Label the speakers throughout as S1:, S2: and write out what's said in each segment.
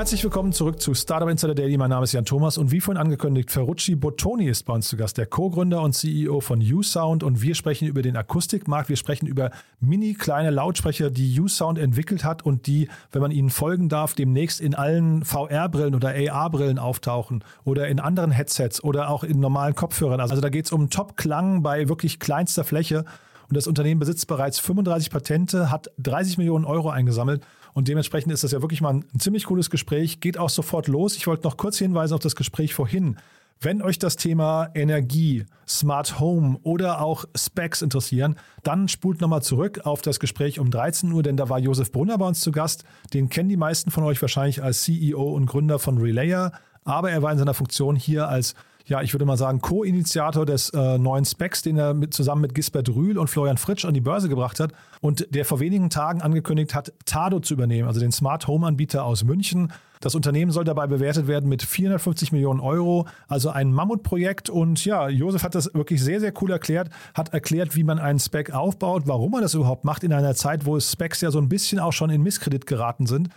S1: Herzlich willkommen zurück zu Startup Insider Daily. Mein Name ist Jan Thomas und wie vorhin angekündigt, Ferrucci Bottoni ist bei uns zu Gast, der Co-Gründer und CEO von U-Sound und wir sprechen über den Akustikmarkt. Wir sprechen über mini kleine Lautsprecher, die U-Sound entwickelt hat und die, wenn man ihnen folgen darf, demnächst in allen VR-Brillen oder AR-Brillen auftauchen oder in anderen Headsets oder auch in normalen Kopfhörern. Also da geht es um Top-Klang bei wirklich kleinster Fläche. Und das Unternehmen besitzt bereits 35 Patente, hat 30 Millionen Euro eingesammelt. Und dementsprechend ist das ja wirklich mal ein, ziemlich cooles Gespräch. Geht auch sofort los. Ich wollte noch kurz hinweisen auf das Gespräch vorhin. Wenn euch das Thema Energie, Smart Home oder auch Specs interessieren, dann spult nochmal zurück auf das Gespräch um 13 Uhr, denn da war Josef Brunner bei uns zu Gast. Den kennen die meisten von euch wahrscheinlich als CEO und Gründer von Relayer, aber er war in seiner Funktion hier als ja, ich würde mal sagen, Co-Initiator des äh, neuen Specs, den er mit, zusammen mit Gisbert Rühl und Florian Fritsch an die Börse gebracht hat und der vor wenigen Tagen angekündigt hat, Tado zu übernehmen, also den Smart Home Anbieter aus München. Das Unternehmen soll dabei bewertet werden mit 450 Millionen Euro, also ein Mammutprojekt. Und ja, Josef hat das wirklich sehr, sehr cool erklärt, hat erklärt, wie man einen Spec aufbaut, warum man das überhaupt macht in einer Zeit, wo Specs ja so ein bisschen auch schon in Misskredit geraten sind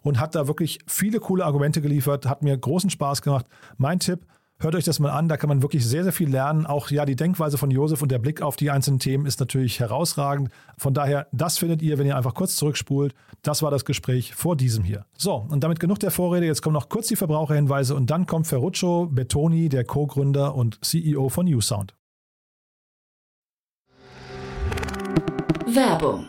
S1: und hat da wirklich viele coole Argumente geliefert, hat mir großen Spaß gemacht. Mein Tipp, Hört euch das mal an, da kann man wirklich sehr, sehr viel lernen. Auch ja, die Denkweise von Josef und der Blick auf die einzelnen Themen ist natürlich herausragend. Von daher, das findet ihr, wenn ihr einfach kurz zurückspult. Das war das Gespräch vor diesem hier. So, und damit genug der Vorrede. Jetzt kommen noch kurz die Verbraucherhinweise und dann kommt Ferruccio Bettoni, der Co-Gründer und CEO von USound.
S2: Werbung.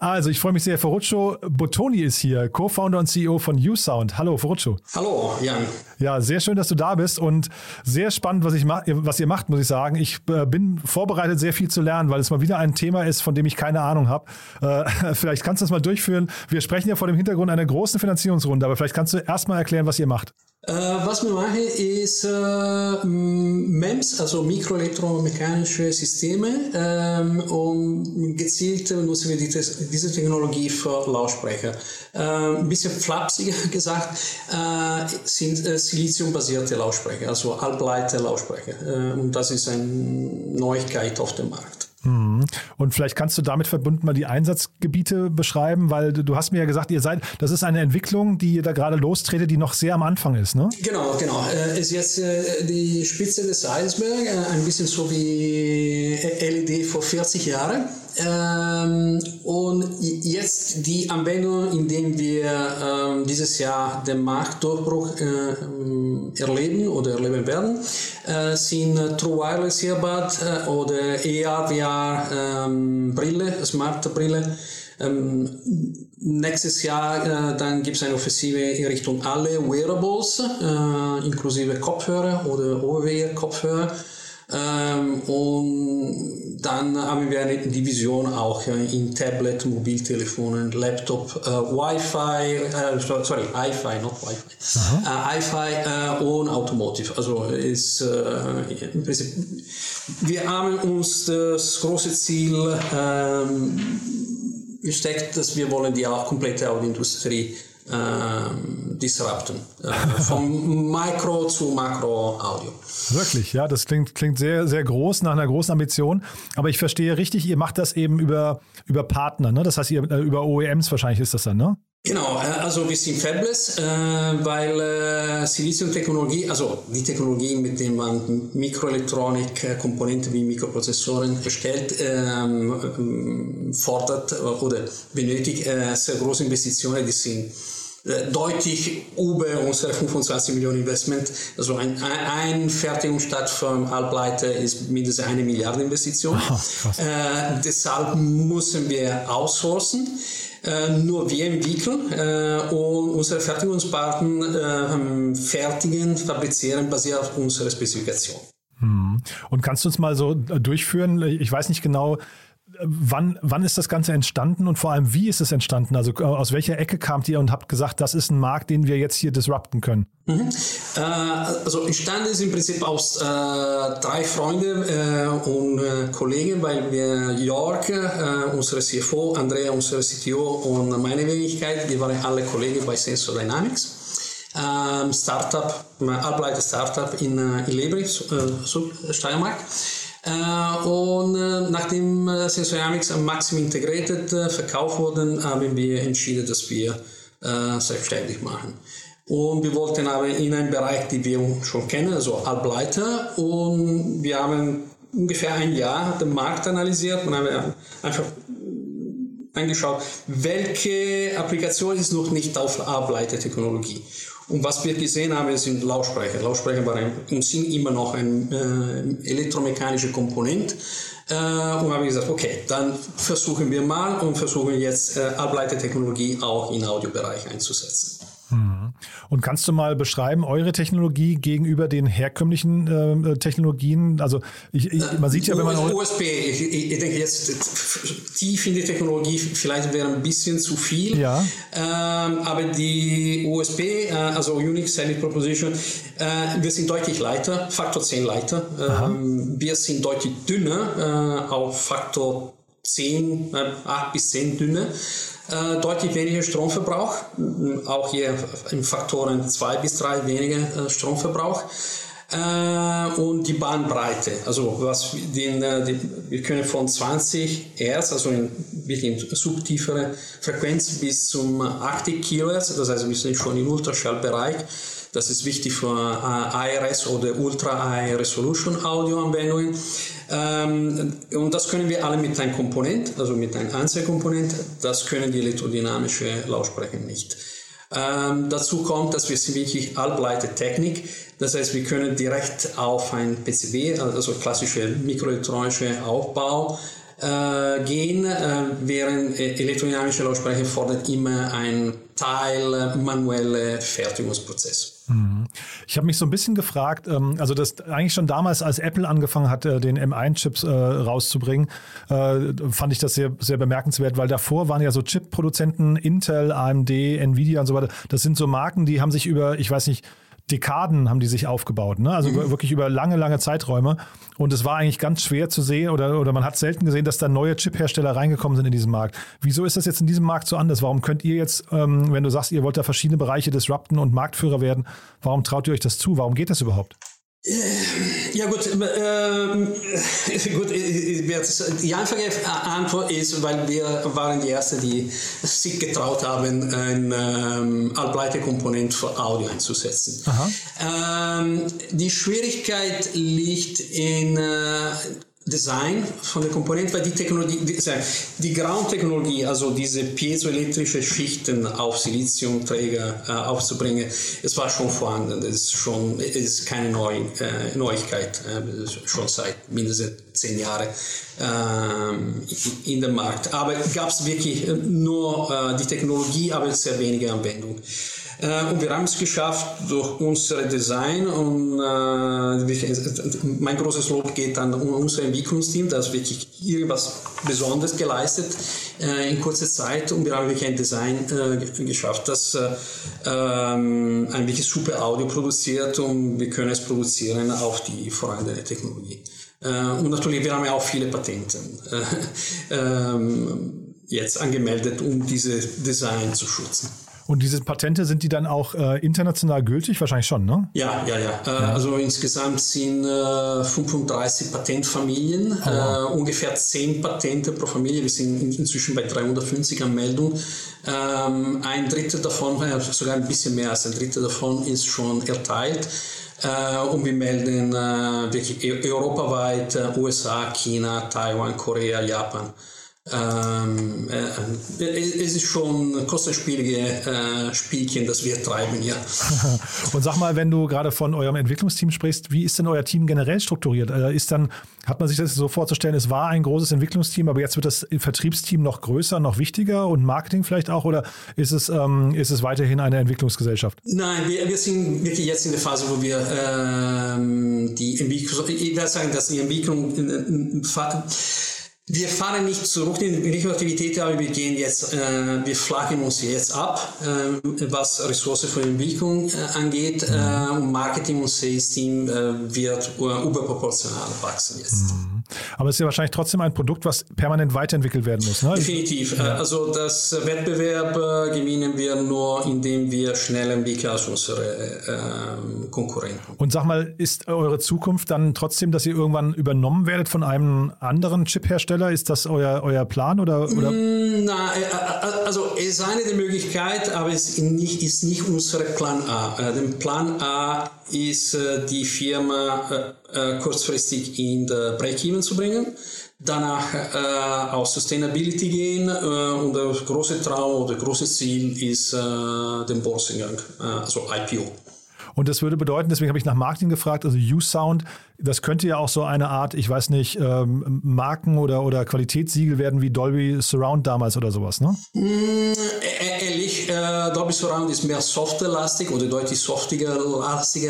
S1: Also, ich freue mich sehr. Ferruccio Bottoni ist hier, Co-Founder und CEO von USound. Hallo, Ferruccio.
S3: Hallo, Jan.
S1: Ja, sehr schön, dass du da bist und sehr spannend, was, ich ma was ihr macht, muss ich sagen. Ich äh, bin vorbereitet, sehr viel zu lernen, weil es mal wieder ein Thema ist, von dem ich keine Ahnung habe. Äh, vielleicht kannst du das mal durchführen. Wir sprechen ja vor dem Hintergrund einer großen Finanzierungsrunde, aber vielleicht kannst du erst mal erklären, was ihr macht.
S3: Äh, was wir machen ist äh, MEMS, also mikroelektromechanische Systeme ähm, und gezielt nutzen wir die, diese Technologie für Lautsprecher. Äh, ein bisschen flapsiger gesagt äh, sind äh, Siliziumbasierte Lautsprecher, also halbleite Lautsprecher äh, und das ist eine Neuigkeit auf dem Markt.
S1: Mhm. Und vielleicht kannst du damit verbunden mal die Einsatzgebiete beschreiben, weil du hast mir ja gesagt, ihr seid, das ist eine Entwicklung, die ihr da gerade lostretet, die noch sehr am Anfang ist, ne?
S3: Genau, genau. Äh, ist jetzt äh, die Spitze des Eisbergs, äh, ein bisschen so wie LED vor 40 Jahren. Ähm, und jetzt die Anwendung, in der wir ähm, dieses Jahr den Marktdurchbruch äh, erleben oder erleben werden, äh, sind True Wireless Earbud äh, oder AR, VR ähm, Brille, Smart Brille. Ähm, nächstes Jahr äh, dann gibt es eine Offensive in Richtung alle Wearables, äh, inklusive Kopfhörer oder Over-Kopfhörer. Ähm, und dann haben wir eine Division auch äh, in Tablet, Mobiltelefonen, Laptop, äh, Wi-Fi, äh, sorry, Wi-Fi, not Wi-Fi, äh, Wi-Fi äh, und Automotive. Also ist äh, Prinzip, wir haben uns das große Ziel ähm, gesteckt, dass wir wollen die komplette Audioindustrie ähm, disrupten. Äh, vom Micro zu Makro-Audio.
S1: Wirklich, ja, das klingt, klingt sehr, sehr groß, nach einer großen Ambition. Aber ich verstehe richtig, ihr macht das eben über, über Partner, ne? Das heißt, ihr, über OEMs wahrscheinlich ist das dann, ne?
S3: Genau, äh, also wir sind fabless, äh, weil äh, Siliziumtechnologie, also die Technologie, mit der man Mikroelektronik-Komponenten wie Mikroprozessoren erstellt, ähm, fordert oder benötigt sehr große Investitionen, die sind deutlich über unsere 25 Millionen Investment. Also ein, ein Fertigungsstart von Halbleiter ist mindestens eine Milliarde Investition. Oh, äh, deshalb müssen wir outsourcen. Äh, nur wir entwickeln äh, und unsere Fertigungspartner äh, fertigen, fabrizieren basiert auf unserer Spezifikation.
S1: Hm. Und kannst du uns mal so durchführen? Ich weiß nicht genau, Wann, wann ist das Ganze entstanden und vor allem, wie ist es entstanden? Also aus welcher Ecke kamt ihr und habt gesagt, das ist ein Markt, den wir jetzt hier disrupten können?
S3: Mhm. Äh, also entstanden ist im Prinzip aus äh, drei Freunden äh, und äh, Kollegen, weil wir Jörg, äh, unsere CFO, Andrea, unsere CTO und meine Wenigkeit, wir waren alle Kollegen bei Sensor Dynamics. Ähm, Startup, Ableiter Startup in, äh, in Lebris, äh, Steiermark. Äh, und äh, nachdem äh, Sensoryamics am Maximum integrated verkauft wurden, haben wir entschieden, dass wir selbstständig machen. Und wir wollten aber in einen Bereich, den wir schon kennen, also Halbleiter. Und wir haben ungefähr ein Jahr den Markt analysiert und haben einfach angeschaut, welche Applikation ist noch nicht auf Halbleitertechnologie. Und was wir gesehen haben, sind Lautsprecher. Lautsprecher waren und sind immer noch ein äh, elektromechanischer Komponent. Äh, und haben gesagt, okay, dann versuchen wir mal und versuchen jetzt äh, Ableitertechnologie auch im Audiobereich einzusetzen.
S1: Mhm. Und kannst du mal beschreiben, eure Technologie gegenüber den herkömmlichen äh, Technologien? Also ich, ich, man sieht ja, wenn man...
S3: USB, ich, ich, denke jetzt tief in die Technologie vielleicht wäre ein bisschen zu viel.
S1: Ja.
S3: Ähm, aber die USB, äh, also Unix Selling Proposition, äh, wir sind deutlich leiter, Faktor 10 leiter. Ähm, wir sind deutlich dünner, äh, auf Faktor 10, 8 bis 10 dünner äh, deutlich weniger Stromverbrauch, auch hier in Faktoren 2 bis 3 weniger äh, Stromverbrauch. Äh, und die Bahnbreite, also was den, äh, die, wir können von 20 Hertz, also in wirklich subtiefere Frequenz bis zum 80 Kilohertz, das heißt wir sind schon im Ultraschallbereich, das ist wichtig für äh, IRS oder Ultra High Resolution Audio Anwendungen. Ähm, und das können wir alle mit einem Komponent, also mit einem Einzelkomponent. Das können die elektrodynamische Lautsprecher nicht. Ähm, dazu kommt, dass wir wirklich Halbleitertechnik. Das heißt, wir können direkt auf ein PCB, also klassische mikroelektronische Aufbau, äh, gehen, äh, während äh, elektrodynamische Lautsprecher fordert immer ein Teil äh, manuelle Fertigungsprozess.
S1: Mhm. Ich habe mich so ein bisschen gefragt, ähm, also das eigentlich schon damals, als Apple angefangen hat, äh, den M1-Chips äh, rauszubringen, fand ich das sehr, sehr bemerkenswert, weil davor waren ja so Chip-Produzenten, Intel, AMD, Nvidia und so weiter. Das sind so Marken, die haben sich über, ich weiß nicht, Dekaden haben die sich aufgebaut, ne? also mhm. wirklich über lange, lange Zeiträume. Und es war eigentlich ganz schwer zu sehen oder, oder man hat selten gesehen, dass da neue Chip-Hersteller reingekommen sind in diesen Markt. Wieso ist das jetzt in diesem Markt so anders? Warum könnt ihr jetzt, ähm, wenn du sagst, ihr wollt da verschiedene Bereiche disrupten und Marktführer werden, warum traut ihr euch das zu? Warum geht das überhaupt?
S3: Ja gut, ähm, gut, die einfache Antwort ist, weil wir waren die Ersten, die sich getraut haben, ein ähm, Halbleiterkomponent für Audio einzusetzen. Ähm, die Schwierigkeit liegt in äh, Design von der Komponente, weil die Technologie, die, die Ground-Technologie, also diese piezoelektrische Schichten auf Siliziumträger äh, aufzubringen, es war schon vorhanden. Das ist schon, ist keine Neu, äh, Neuigkeit, äh, schon seit mindestens zehn Jahren äh, in dem Markt. Aber gab es wirklich nur äh, die Technologie, aber sehr wenige Anwendungen. Äh, und wir haben es geschafft durch unser Design und äh, mein großes Lob geht an unser Entwicklungsteam, das wirklich irgendwas Besonderes geleistet äh, in kurzer Zeit und wir haben wirklich ein Design geschafft, das äh, ähm, ein wirklich super Audio produziert und wir können es produzieren auf die vorhandene Technologie. Und natürlich, wir haben ja auch viele Patente ähm, jetzt angemeldet, um diese Design zu schützen.
S1: Und diese Patente, sind die dann auch äh, international gültig? Wahrscheinlich schon, ne?
S3: Ja, ja, ja. Äh, ja. Also insgesamt sind äh, 35 Patentfamilien, oh, wow. Äh, ungefähr 10 Patente pro Familie. Wir sind inzwischen bei 350 Anmeldungen. Ähm, ein Drittel davon, äh, sogar ein bisschen mehr als ein Drittel davon ist schon erteilt. Äh, und wir melden wirklich e-, europaweit USA, China, Taiwan, Korea, Japan. Ähm, äh, es ist schon ein kostenspielige äh, Spielchen, das wir treiben, ja.
S1: Und sag mal, wenn du gerade von eurem Entwicklungsteam sprichst, wie ist denn euer Team generell strukturiert? Äh, ist dann, hat man sich das so vorzustellen, es war ein großes Entwicklungsteam, aber jetzt wird das Vertriebsteam noch größer, noch wichtiger und Marketing vielleicht auch, oder ist es, ähm, ist es weiterhin eine Entwicklungsgesellschaft?
S3: Nein, wir, wir sind wirklich jetzt in der Phase, wo wir ähm, die Entwicklung, ich würde sagen, dass die Entwicklung in, in, in, wir fahren nicht zurück in die Aktivität, aber wir gehen jetzt, äh, wir flachen uns jetzt ab, äh, was Ressourcen für Entwicklung äh, angeht. Äh, Marketing und Sales Team äh, wird überproportional wachsen jetzt. Mhm.
S1: Aber es ist ja wahrscheinlich trotzdem ein Produkt, was permanent weiterentwickelt werden muss. Ne?
S3: Definitiv. Ja. Also das Wettbewerb äh, gewinnen wir nur, indem wir schneller entwickeln als unsere Konkurrenten.
S1: Und sag mal, ist eure Zukunft dann trotzdem, dass ihr irgendwann übernommen werdet von einem anderen Chiphersteller? Hersteller? Ist das euer, euer Plan? Oder, oder?
S3: Mm, na, äh, äh, also es ist eine der Möglichkeiten, aber es ist nicht, ist nicht unser Plan A. Äh, der Plan A ist, die Firma kurzfristig in der Break-Even zu bringen danach äh, auf Sustainability gehen äh, und der große Traum oder große Ziel ist äh, den Börsengang, äh, also IPO.
S1: Und das würde bedeuten, deswegen habe ich nach Marketing gefragt, also U-Sound das könnte ja auch so eine Art, ich weiß nicht, ähm, Marken- oder, oder Qualitätssiegel werden wie Dolby Surround damals oder sowas, ne?
S3: Mm, ehrlich, äh, Dolby Surround ist mehr softwarelastig oder deutlich softiger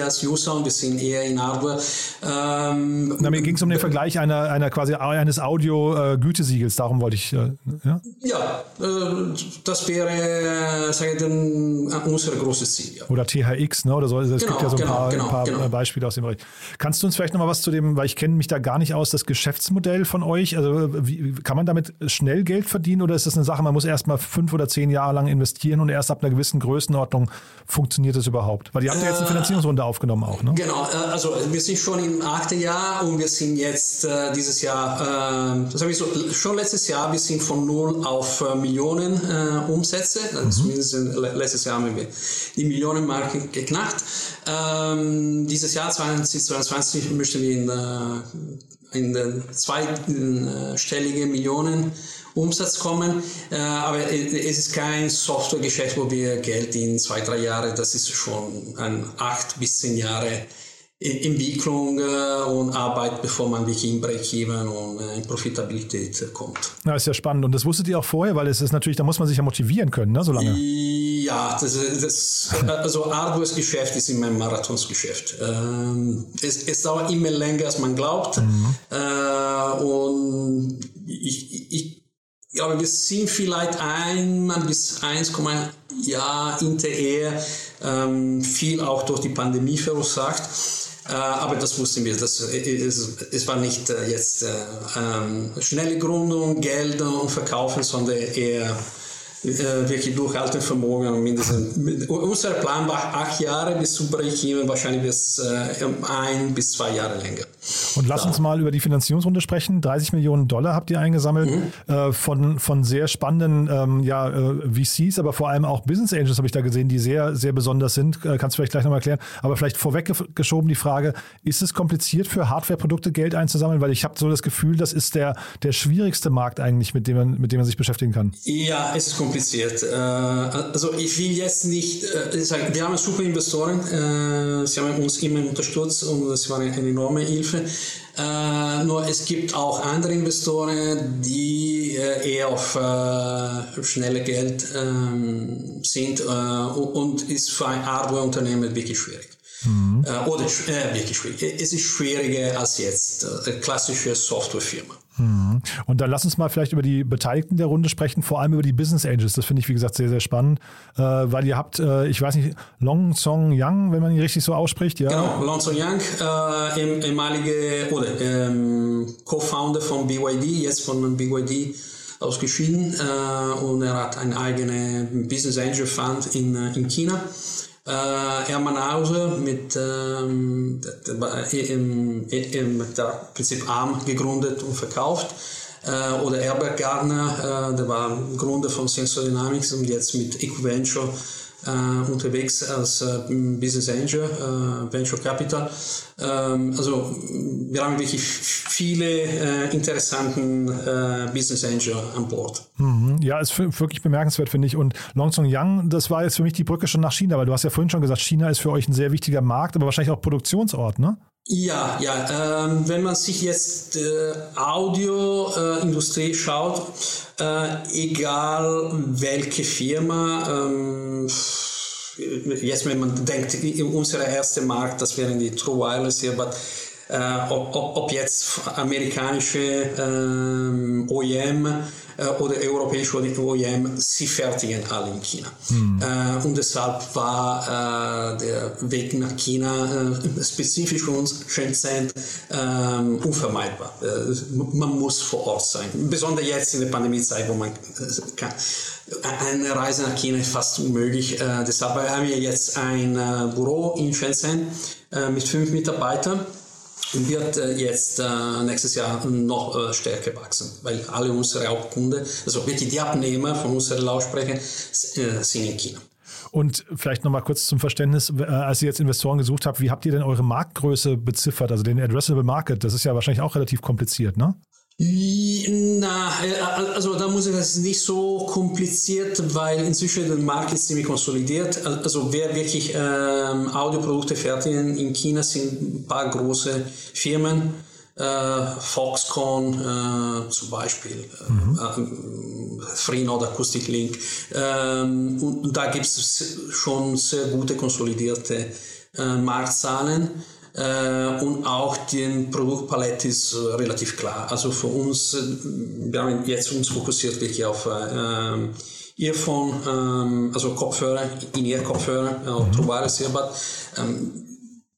S3: als U-Sound. Wir sind eher in Hardware. Ähm,
S1: Na, mir ging es um den Vergleich einer, einer quasi eines Audio-Gütesiegels, darum wollte ich. Äh,
S3: ja, ja äh, das wäre, äh, sage ich, dann, unser großes Ziel. Ja.
S1: Oder THX, ne? Oder so. Es genau, gibt ja so ein genau, paar, genau, ein paar genau. Beispiele aus dem Bereich. Kannst du uns vielleicht noch mal was zu dem, weil ich kenne mich da gar nicht aus, das Geschäftsmodell von euch. Also wie, kann man damit schnell Geld verdienen oder ist das eine Sache, man muss erst mal fünf oder zehn Jahre lang investieren und erst ab einer gewissen Größenordnung funktioniert das überhaupt? Weil ihr habt ja jetzt eine äh, Finanzierungsrunde aufgenommen auch, ne?
S3: Genau, äh, also wir sind schon im achten Jahr und wir sind jetzt äh, dieses Jahr, äh, das habe ich so, schon letztes Jahr, wir sind von null auf äh, Millionen äh, Umsätze, mhm. zumindest letztes Jahr haben wir die Millionenmarke geknackt. Ähm, dieses Jahr 2022 möchten wir in, äh, in den zweistelligen Millionen Umsatz kommen. Äh, aber es ist kein Softwaregeschäft, wo wir Geld in zwei, drei Jahre, das ist schon ein acht bis zehn Jahre Entwicklung äh, und Arbeit, bevor man wirklich in Break-Even und äh, in Profitabilität kommt.
S1: Ja, ist ja spannend. Und das wusstet ihr auch vorher, weil es ist natürlich, da muss man sich ja motivieren können, ne, so lange.
S3: Ja, das, das, also Hardwares Geschäft ist immer ein Marathonsgeschäft. Ähm, es, es, dauert immer länger, als man glaubt. Mhm. Äh, und ich, ich glaube, wir sind vielleicht einmal bis 1, ja, hinterher, ähm, viel auch durch die Pandemie verursacht. Äh, aber das wussten wir. Das, äh, es, es war nicht äh, jetzt ähm, schnelle Gründung, Geld und Verkaufen, sondern eher äh, wirklich Durchhaltevermögen und mindestens. Unser Plan war acht Jahre bis zu Break-Even, wahrscheinlich bis äh, ein bis zwei Jahre länger.
S1: Und lass uns mal über die Finanzierungsrunde sprechen. 30 Millionen Dollar habt ihr eingesammelt mhm. äh, von, von sehr spannenden ähm, ja, äh, VCs, aber vor allem auch Business Angels habe ich da gesehen, die sehr, sehr besonders sind. Äh, kannst du vielleicht gleich nochmal erklären. Aber vielleicht vorweggeschoben die Frage, ist es kompliziert für Hardware-Produkte Geld einzusammeln? Weil ich habe so das Gefühl, das ist der, der schwierigste Markt eigentlich, mit dem, man, mit dem man sich beschäftigen kann.
S3: Ja, es ist kompliziert. Äh, also ich will jetzt nicht äh, sagen, wir haben super Investoren, äh, sie haben uns immer unterstützt und das war eine enorme Hilfe. Nur es gibt auch andere Investoren, die eher auf schnelle Geld ähm, sind und ist für ein Hardware-Unternehmen wirklich schwierig. Mhm. oder wirklich schwierig. Es ist schwieriger als jetzt eine klassische Softwarefirma.
S1: Mhm. Und dann lass uns mal vielleicht über die Beteiligten der Runde sprechen, vor allem über die Business Angels. Das finde ich, wie gesagt, sehr, sehr spannend, äh, weil ihr habt, äh, ich weiß nicht, Long Song Yang, wenn man ihn richtig so ausspricht, ja?
S3: Genau, Long Song Yang, äh, ehemalige oder ähm, Co-Founder von BYD, jetzt von BYD ausgeschieden äh, und er hat einen eigenen Business Angel Fund in, äh, in China. Äh, Hermann Hauser mit ähm, im, im, der Prinzip Arm gegründet und verkauft. Äh, oder Herbert Gardner, äh, der war Gründer von Sensor Dynamics und jetzt mit Equiventure äh, unterwegs als äh, Business Angel, äh, Venture Capital. Ähm, also wir haben wirklich viele äh, interessanten äh, Business Angel an Bord.
S1: Mhm. Ja, ist wirklich bemerkenswert, finde ich. Und Longsong Yang, das war jetzt für mich die Brücke schon nach China, weil du hast ja vorhin schon gesagt, China ist für euch ein sehr wichtiger Markt, aber wahrscheinlich auch Produktionsort, ne?
S3: Ja, ja. Ähm, wenn man sich jetzt äh, Audioindustrie äh, schaut, äh, egal welche Firma, ähm, jetzt wenn man denkt, unser erster Markt, das wären die True Wireless hier, aber äh, ob, ob, ob, jetzt amerikanische ähm, OEM äh, oder europäische OEM, sie fertigen alle in China. Mhm. Äh, und deshalb war äh, der Weg nach China spezifisch für uns Shenzhen ähm, unvermeidbar. Man muss vor Ort sein. Besonders jetzt in der Pandemiezeit, wo man kann. Eine Reise nach China ist fast unmöglich. deshalb haben wir jetzt ein Büro in Shenzhen mit fünf Mitarbeitern wird äh, jetzt äh, nächstes Jahr noch äh, stärker wachsen, weil alle unsere Hauptkunden, also wirklich die Abnehmer von unseren Lautsprechern, sind in China.
S1: Und vielleicht nochmal kurz zum Verständnis, als ihr jetzt Investoren gesucht habt, wie habt ihr denn eure Marktgröße beziffert, also den Addressable Market? Das ist ja wahrscheinlich auch relativ kompliziert, ne?
S3: Na, also da muss ich das nicht so kompliziert, weil inzwischen der Markt ist ziemlich konsolidiert. Also wer wirklich ähm, Audioprodukte fertigen in China sind ein paar große Firmen. Äh, Foxconn äh, zum Beispiel, äh, mhm. äh, Freenode Acoustic Link. Ähm, und da gibt es schon sehr gute konsolidierte äh, Marktzahlen. Äh, und auch die Produktpalette ist äh, relativ klar. Also für uns, äh, wir haben jetzt uns fokussiert wirklich auf Earphone, ähm, also Kopfhörer, In-Ear-Kopfhörer, mhm. Wireless Earbud. Ähm,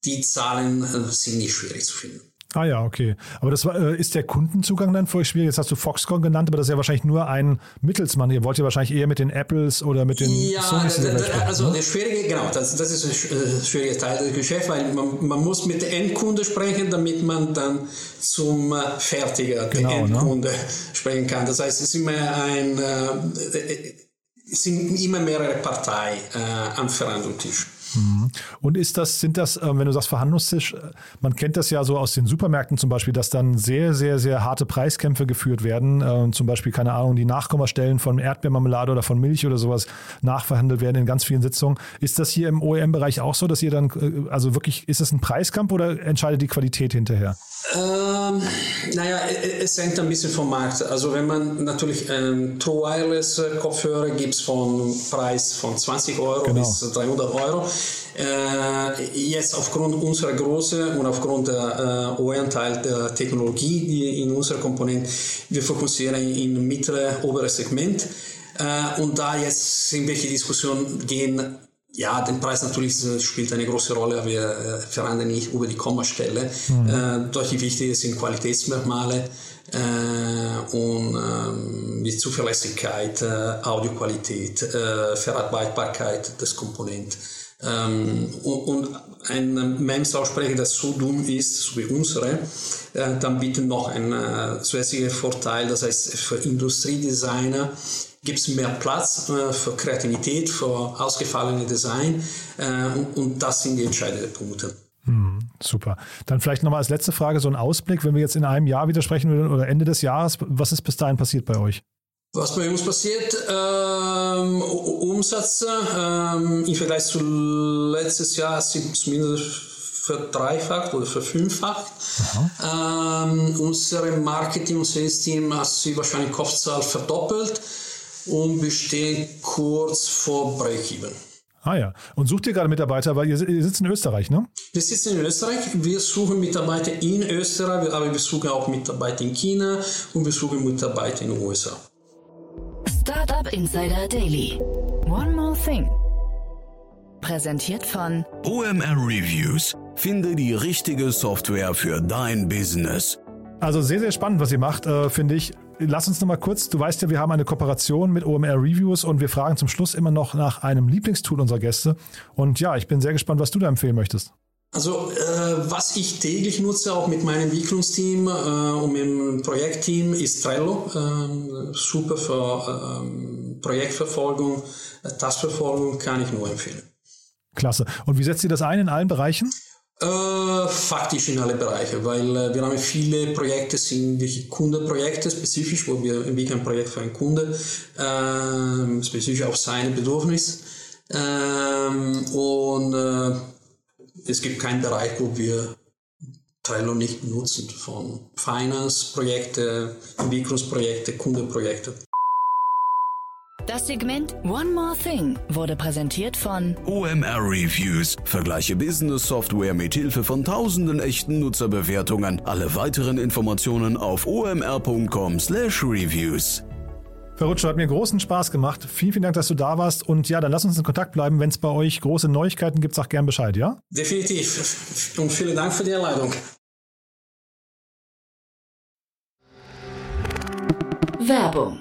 S3: die Zahlen sind nicht schwierig zu finden.
S1: Ah ja, okay. Aber das war, äh, ist der Kundenzugang dann für euch schwierig? Jetzt hast du Foxconn genannt, aber das ist ja wahrscheinlich nur ein Mittelsmann. Ihr wollt ja wahrscheinlich eher mit den Apples oder mit den
S3: ja, Sonys da, da, also ne? der schwierige, genau, das, das ist ein schwieriger Teil des Geschäfts, weil man, man muss mit dem Endkunde sprechen, damit man dann zum äh, Fertiger, genau, Endkunde ne? sprechen kann. Das heißt, es ist immer ein, äh, es sind immer mehrere Parteien äh, am Verhandlungstisch.
S1: Mhm. Und ist das, sind das, äh, wenn du sagst Verhandlungstisch, äh, man kennt das ja so aus den Supermärkten zum Beispiel, dass dann sehr, sehr, sehr harte Preiskämpfe geführt werden. Äh, zum Beispiel, keine Ahnung, die Nachkommastellen von Erdbeermarmelade oder von Milch oder sowas nachverhandelt werden in ganz vielen Sitzungen. Ist das hier im OEM-Bereich auch so, dass ihr dann, also wirklich, ist das ein Preiskampf oder entscheidet die Qualität hinterher?
S3: Ähm, naja, es hängt ein bisschen vom Markt. Also wenn man natürlich ähm, True Wireless Kopfhörer gibt es von Preis von 20 Euro genau. bis 300 Euro. Äh, jetzt aufgrund unserer Größe und aufgrund der äh, hohen Teil der Technologie, die in unserer Komponente, wir fokussieren in mittlere, obere Segment. Äh, und da jetzt irgendwelche Diskussionen gehen, ja, der Preis natürlich spielt eine große Rolle, aber wir äh, verhandeln nicht über die Kommastelle. Mhm. Äh, deutlich wichtiger sind Qualitätsmerkmale äh, und ähm, die Zuverlässigkeit, äh, Audioqualität, äh, Verarbeitbarkeit des Komponenten. Ähm, und, und ein MEMS-Lautsprecher, das so dumm ist, so wie unsere, äh, dann bietet noch einen äh, zusätzlichen Vorteil, das heißt für Industriedesigner gibt es mehr Platz äh, für Kreativität, für ausgefallene Design äh, und, und, das sind die entscheidenden Punkte.
S1: Hm, super. Dann vielleicht nochmal als letzte Frage so ein Ausblick, wenn wir jetzt in einem Jahr widersprechen würden oder Ende des Jahres, was ist bis dahin passiert bei euch?
S3: Was bei uns passiert, ähm, Umsätze ähm, im Vergleich zu letztes Jahr sind zumindest verdreifacht oder verfünffacht. Ähm, unsere Marketing- und Sales-Team hat sich wahrscheinlich Kopfzahl verdoppelt und wir stehen kurz vor Break-Even.
S1: Ah ja. Und sucht ihr gerade Mitarbeiter, weil ihr, ihr sitzt in Österreich, ne?
S3: Wir sitzen in Österreich. Wir suchen Mitarbeiter in Österreich, aber wir suchen auch Mitarbeiter in China und wir suchen Mitarbeiter in den USA.
S2: Startup Insider Daily. One more thing. Präsentiert von
S4: OMR Reviews. Finde die richtige Software für dein Business.
S1: Also sehr, sehr spannend, was ihr macht, äh, finde ich. lass uns noch mal kurz, du weißt ja, wir haben eine Kooperation mit OMR Reviews und wir fragen zum Schluss immer noch nach einem Lieblingstool unserer Gäste. Und ja, ich bin sehr gespannt, was du da empfehlen möchtest.
S3: Also äh, was ich täglich nutze, auch mit meinem Entwicklungsteam äh, und im Projektteam, ist Trello. Äh, super für ähm, Projektverfolgung, äh, Taskverfolgung, kann ich nur empfehlen.
S1: Klasse. Und wie setzt ihr das ein in allen Bereichen?
S3: Äh, faktisch in alle Bereiche, weil äh, wir haben viele Projekte, sind wirklich Kundenprojekte spezifisch, wo wir entwickeln ein Projekt für einen Kunde, äh, spezifisch auf seine Bedürfnis. Ähm, und äh, es gibt keinen Bereich, wo wir Trello nicht nutzen, von Finance-Projekte, Entwicklungsprojekte, Kundenprojekte.
S2: Das Segment One More Thing wurde präsentiert von
S4: OMR Reviews. Vergleiche Business Software mit Hilfe von tausenden echten Nutzerbewertungen. Alle weiteren Informationen auf omr.com/reviews.
S1: Verrutscho, hat mir großen Spaß gemacht. Vielen, vielen Dank, dass du da warst. Und ja, dann lass uns in Kontakt bleiben. Wenn es bei euch große Neuigkeiten gibt, sag gern Bescheid, ja?
S3: Definitiv. Und vielen Dank für die Einladung.
S2: Werbung.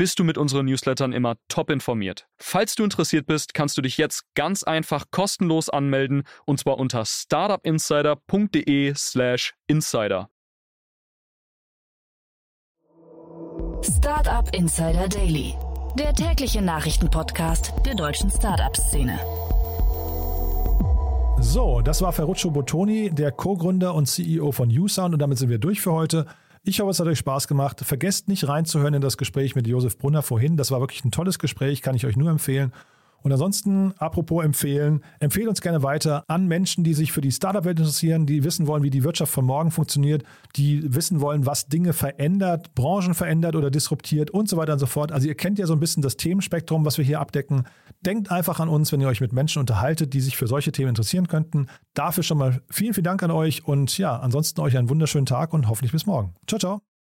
S5: bist du mit unseren Newslettern immer top informiert. Falls du interessiert bist, kannst du dich jetzt ganz einfach kostenlos anmelden und zwar unter startupinsider.de/slash insider.
S2: Startup Insider Daily, der tägliche Nachrichtenpodcast der deutschen Startup-Szene.
S1: So, das war Ferruccio Bottoni, der Co-Gründer und CEO von USound und damit sind wir durch für heute. Ich hoffe, es hat euch Spaß gemacht. Vergesst nicht reinzuhören in das Gespräch mit Josef Brunner vorhin. Das war wirklich ein tolles Gespräch, kann ich euch nur empfehlen. Und ansonsten, apropos empfehlen, empfehlt uns gerne weiter an Menschen, die sich für die Startup-Welt interessieren, die wissen wollen, wie die Wirtschaft von morgen funktioniert, die wissen wollen, was Dinge verändert, Branchen verändert oder disruptiert und so weiter und so fort. Also ihr kennt ja so ein bisschen das Themenspektrum, was wir hier abdecken. Denkt einfach an uns, wenn ihr euch mit Menschen unterhaltet, die sich für solche Themen interessieren könnten. Dafür schon mal vielen, vielen Dank an euch und ja, ansonsten euch einen wunderschönen Tag und hoffentlich bis morgen. Ciao, ciao.